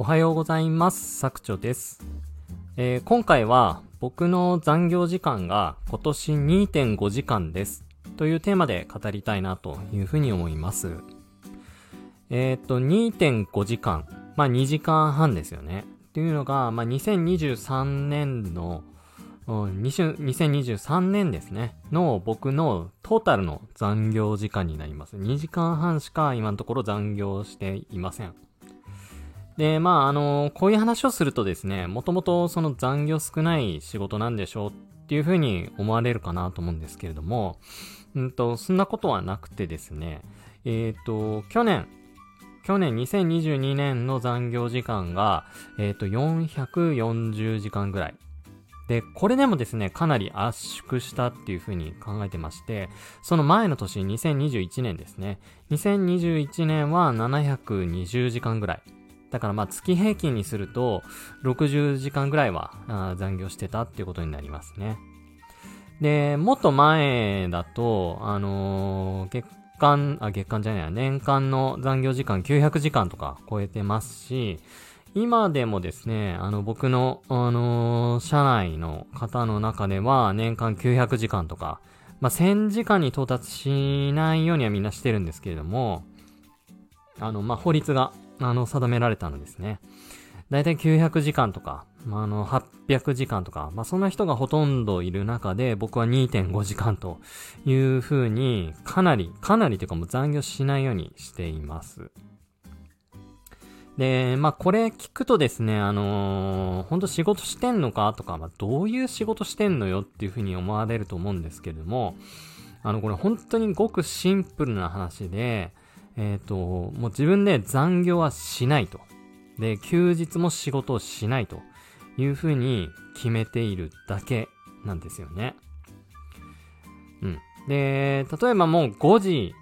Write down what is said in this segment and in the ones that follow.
おはようございます。作長です。えー今回は僕の残業時間が今年2.5時間です。というテーマで語りたいなというふうに思います。えっ、と、2.5時間。まあ2時間半ですよね。っていうのが、まあ2023年の、2023年ですね。の僕のトータルの残業時間になります。2時間半しか今のところ残業していません。で、まあ、あの、こういう話をするとですね、もともとその残業少ない仕事なんでしょうっていうふうに思われるかなと思うんですけれども、うんと、そんなことはなくてですね、えっ、と、去年、去年2022年の残業時間が、えっ、と、440時間ぐらい。で、これでもですね、かなり圧縮したっていうふうに考えてまして、その前の年、2021年ですね。2021年は720時間ぐらい。だからまあ月平均にすると60時間ぐらいは残業してたっていうことになりますね。で、もっと前だと、あのー月間、あ、月間じゃない、年間の残業時間900時間とか超えてますし、今でもですね、あの僕の、あのー社内の方の中では年間900時間とか、まあ、1000時間に到達しないようにはみんなしてるんですけれども、あの、まあ、法律が、あの、定められたのですね。だいたい900時間とか、まあ、あの、800時間とか、まあ、そんな人がほとんどいる中で、僕は2.5時間という風に、かなり、かなりというかもう残業しないようにしています。で、まあ、これ聞くとですね、あのー、本当仕事してんのかとか、まあ、どういう仕事してんのよっていう風に思われると思うんですけれども、あの、これ本当にごくシンプルな話で、えっ、と、もう自分で残業はしないと。で、休日も仕事をしないというふうに決めているだけなんですよね。うん。で、例えばもう5時、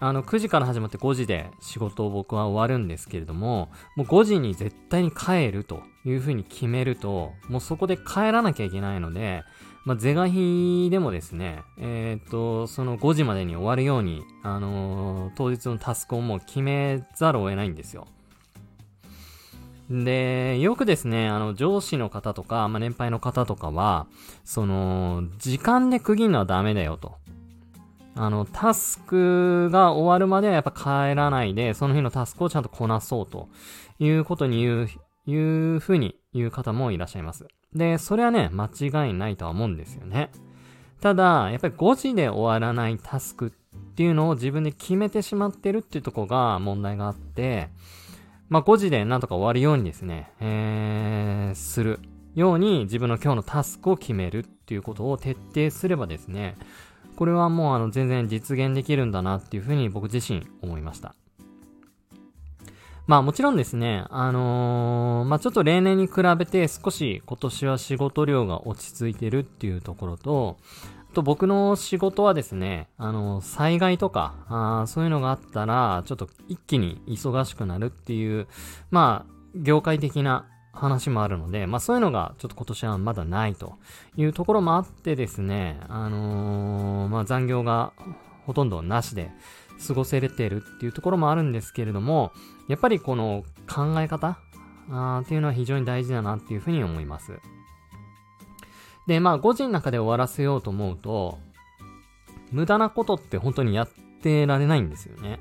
あの、9時から始まって5時で仕事を僕は終わるんですけれども、もう5時に絶対に帰るというふうに決めると、もうそこで帰らなきゃいけないので、まあ、是が非でもですね、えっ、と、その5時までに終わるように、あのー当日のタスクをもう決めざるを得ないんですよ。で、よくですね、あの、上司の方とか、まあ、年配の方とかは、その、時間で区切るのはダメだよと。あの、タスクが終わるまではやっぱ帰らないで、その日のタスクをちゃんとこなそうということに言う、いうふうに言う方もいらっしゃいます。で、それはね、間違いないとは思うんですよね。ただ、やっぱり5時で終わらないタスクっていうのを自分で決めてしまってるっていうとこが問題があって、まあ5時でなんとか終わるようにですね、えー、するように自分の今日のタスクを決めるっていうことを徹底すればですね、これはもうあの全然実現できるんだなっていうふうに僕自身思いました。まあもちろんですね、あのーまあちょっと例年に比べて少し今年は仕事量が落ち着いてるっていうところと、あと僕の仕事はですね、あの災害とか、あそういうのがあったら、ちょっと一気に忙しくなるっていう、まあ、業界的な話もあるので、まあそういうのがちょっと今年はまだないというところもあってですね、あのーまあ残業がほとんどなしで過ごせれてるっていうところもあるんですけれども、やっぱりこの考え方あっていうのは非常に大事だなっていうふうに思います。で、まあ5時の中で終わらせようと思うと、無駄なことって本当にやってられないんですよね。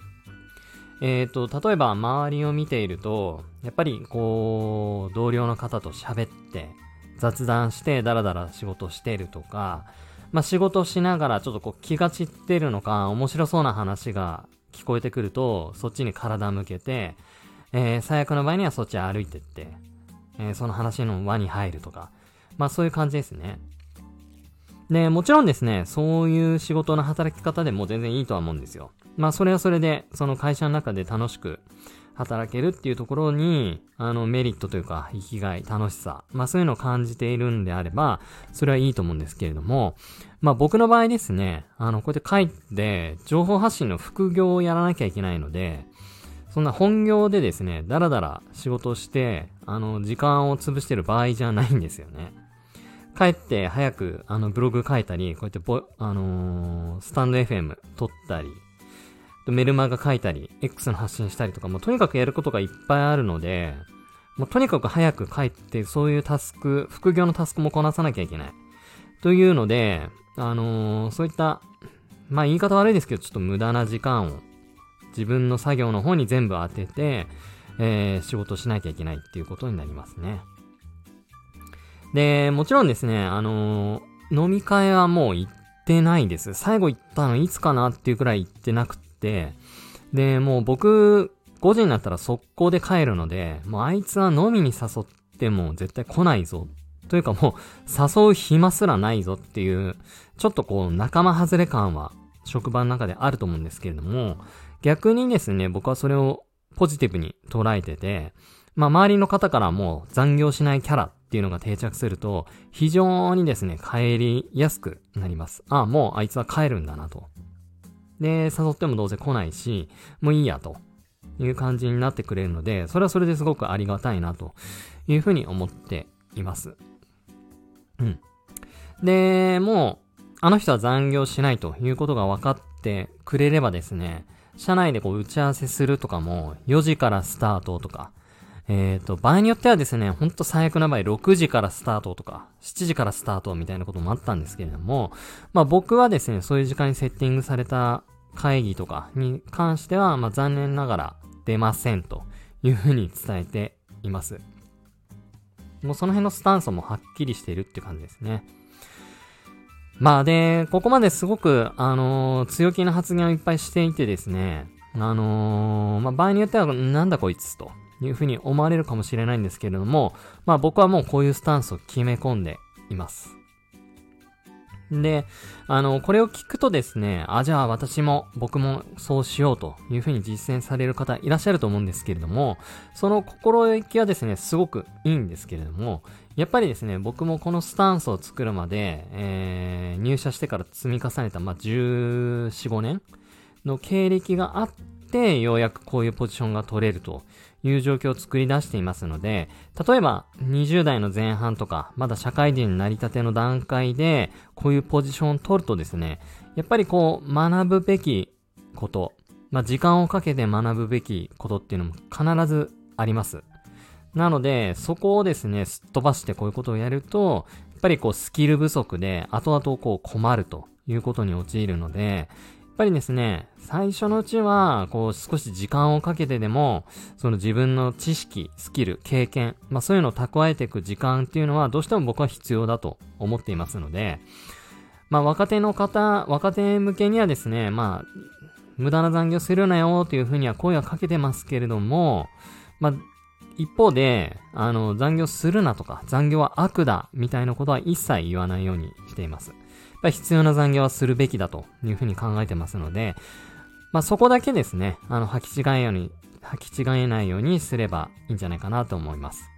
えっ、と、例えば周りを見ていると、やっぱりこう、同僚の方と喋って、雑談してダラダラ仕事してるとか、まあ仕事しながらちょっとこう気が散ってるのか、面白そうな話が聞こえてくると、そっちに体向けて、えー最悪の場合にはそっち歩いてって、えーその話の輪に入るとか、まあそういう感じですね。で、もちろんですね、そういう仕事の働き方でも全然いいとは思うんですよ。まあそれはそれで、その会社の中で楽しく働けるっていうところに、あのメリットというか、生きがい、楽しさ、まあそういうのを感じているんであれば、それはいいと思うんですけれども、まあ僕の場合ですね、あの、こうやって帰って、情報発信の副業をやらなきゃいけないので、そんな本業でですね、だらだら仕事をして、あの、時間を潰してる場合じゃないんですよね。帰って早く、あの、ブログ書いたり、こうやってボ、あのースタンド FM 撮ったり、メルマガ書いたり、X の発信したりとか、もうとにかくやることがいっぱいあるので、もうとにかく早く帰って、そういうタスク、副業のタスクもこなさなきゃいけない。というので、あのー、そういった、まあ言い方悪いですけど、ちょっと無駄な時間を自分の作業の方に全部当てて、えー、仕事しなきゃいけないっていうことになりますね。で、もちろんですね、あのー、飲み会はもう行ってないです。最後行ったのいつかなっていうくらい行ってなくて、で、もう僕、5時になったら速攻で帰るので、もうあいつは飲みに誘っても絶対来ないぞ。というかもう、誘う暇すらないぞっていう、ちょっとこう、仲間外れ感は、職場の中であると思うんですけれども、逆にですね、僕はそれをポジティブに捉えてて、まあ周りの方からも残業しないキャラっていうのが定着すると、非常にですね、帰りやすくなります。ああ、もうあいつは帰るんだなと。で、誘ってもどうせ来ないし、もういいやという感じになってくれるので、それはそれですごくありがたいなというふうに思っています。うん。で、もう、あの人は残業しないということが分かってくれればですね、社内でこう打ち合わせするとかも、4時からスタートとか、えっ、ー、と、場合によってはですね、ほんと最悪な場合、6時からスタートとか、7時からスタートみたいなこともあったんですけれども、まあ僕はですね、そういう時間にセッティングされた会議とかに関しては、まあ残念ながら出ませんというふうに伝えています。もうその辺のスタンスもはっきりしているって感じですね。まあで、ここまですごく、あのー、強気な発言をいっぱいしていてですね、あのー、まあ場合によっては、なんだこいつというふうに思われるかもしれないんですけれども、まあ僕はもうこういうスタンスを決め込んでいます。で、あの、これを聞くとですね、あ、じゃあ私も、僕もそうしようというふうに実践される方いらっしゃると思うんですけれども、その心意気はですね、すごくいいんですけれども、やっぱりですね、僕もこのスタンスを作るまで、えー、入社してから積み重ねた、まあ、14、5年の経歴があって、ようやくこういうポジションが取れるという状況を作り出していますので、例えば20代の前半とか、まだ社会人になりたての段階で、こういうポジションを取るとですね、やっぱりこう、学ぶべきこと、まあ、時間をかけて学ぶべきことっていうのも必ずあります。なので、そこをですね、すっ飛ばしてこういうことをやると、やっぱりこうスキル不足で、後々こう困るということに陥るので、っぱりですね、最初のうちは、こう少し時間をかけてでも、その自分の知識、スキル、経験、まあそういうのを蓄えていく時間っていうのはどうしても僕は必要だと思っていますので、まあ若手の方、若手向けにはですね、まあ、無駄な残業するなよというふうには声はかけてますけれども、まあ、一方で、あの、残業するなとか、残業は悪だ、みたいなことは一切言わないようにしています。ぱり必要な残業はするべきだというふうに考えてますので、まあ、そこだけですね、あの、履き違えように、履き違えないようにすればいいんじゃないかなと思います。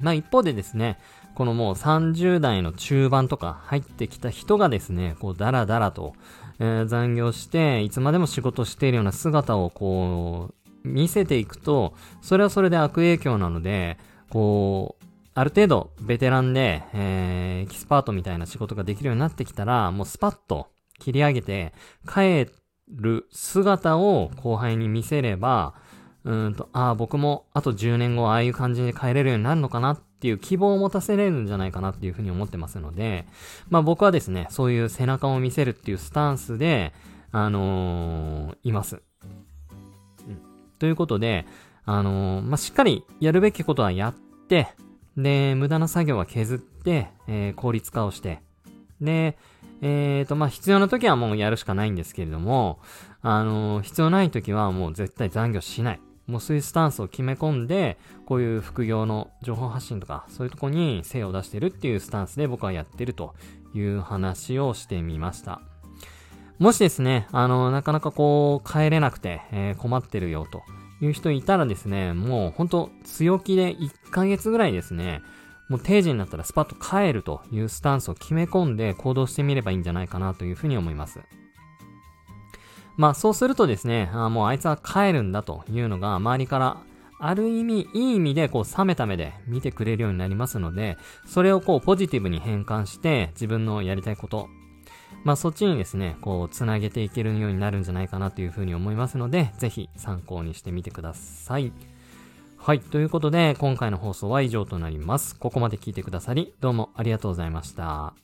まあ、一方でですね、このもう30代の中盤とか入ってきた人がですね、こうダラダラと、えー、残業して、いつまでも仕事しているような姿をこう、見せていくと、それはそれで悪影響なので、こう、ある程度ベテランで、えー、エキスパートみたいな仕事ができるようになってきたら、もうスパッと切り上げて、帰る姿を後輩に見せれば、うんと、ああ、僕もあと10年後ああいう感じで帰れるようになるのかなっていう希望を持たせれるんじゃないかなっていうふうに思ってますので、まあ僕はですね、そういう背中を見せるっていうスタンスで、あのー、います。うん。ということで、あのー、まあしっかりやるべきことはやって、で、無駄な作業は削って、えー、効率化をして、で、えっ、ー、と、まあ、必要な時はもうやるしかないんですけれども、あのー、必要ない時はもう絶対残業しない。もうそういうスタンスを決め込んで、こういう副業の情報発信とか、そういうとこに精を出してるっていうスタンスで僕はやってるという話をしてみました。もしですね、あの、なかなかこう、帰れなくて、えー、困ってるよという人いたらですね、もうほんと強気で1ヶ月ぐらいですね、もう定時になったらスパッと帰るというスタンスを決め込んで行動してみればいいんじゃないかなというふうに思います。まあそうするとですね、あもうあいつは帰るんだというのが周りからある意味、いい意味でこう冷めた目で見てくれるようになりますので、それをこうポジティブに変換して自分のやりたいこと、まあそっちにですね、こう、つなげていけるようになるんじゃないかなというふうに思いますので、ぜひ参考にしてみてください。はい。ということで、今回の放送は以上となります。ここまで聞いてくださり、どうもありがとうございました。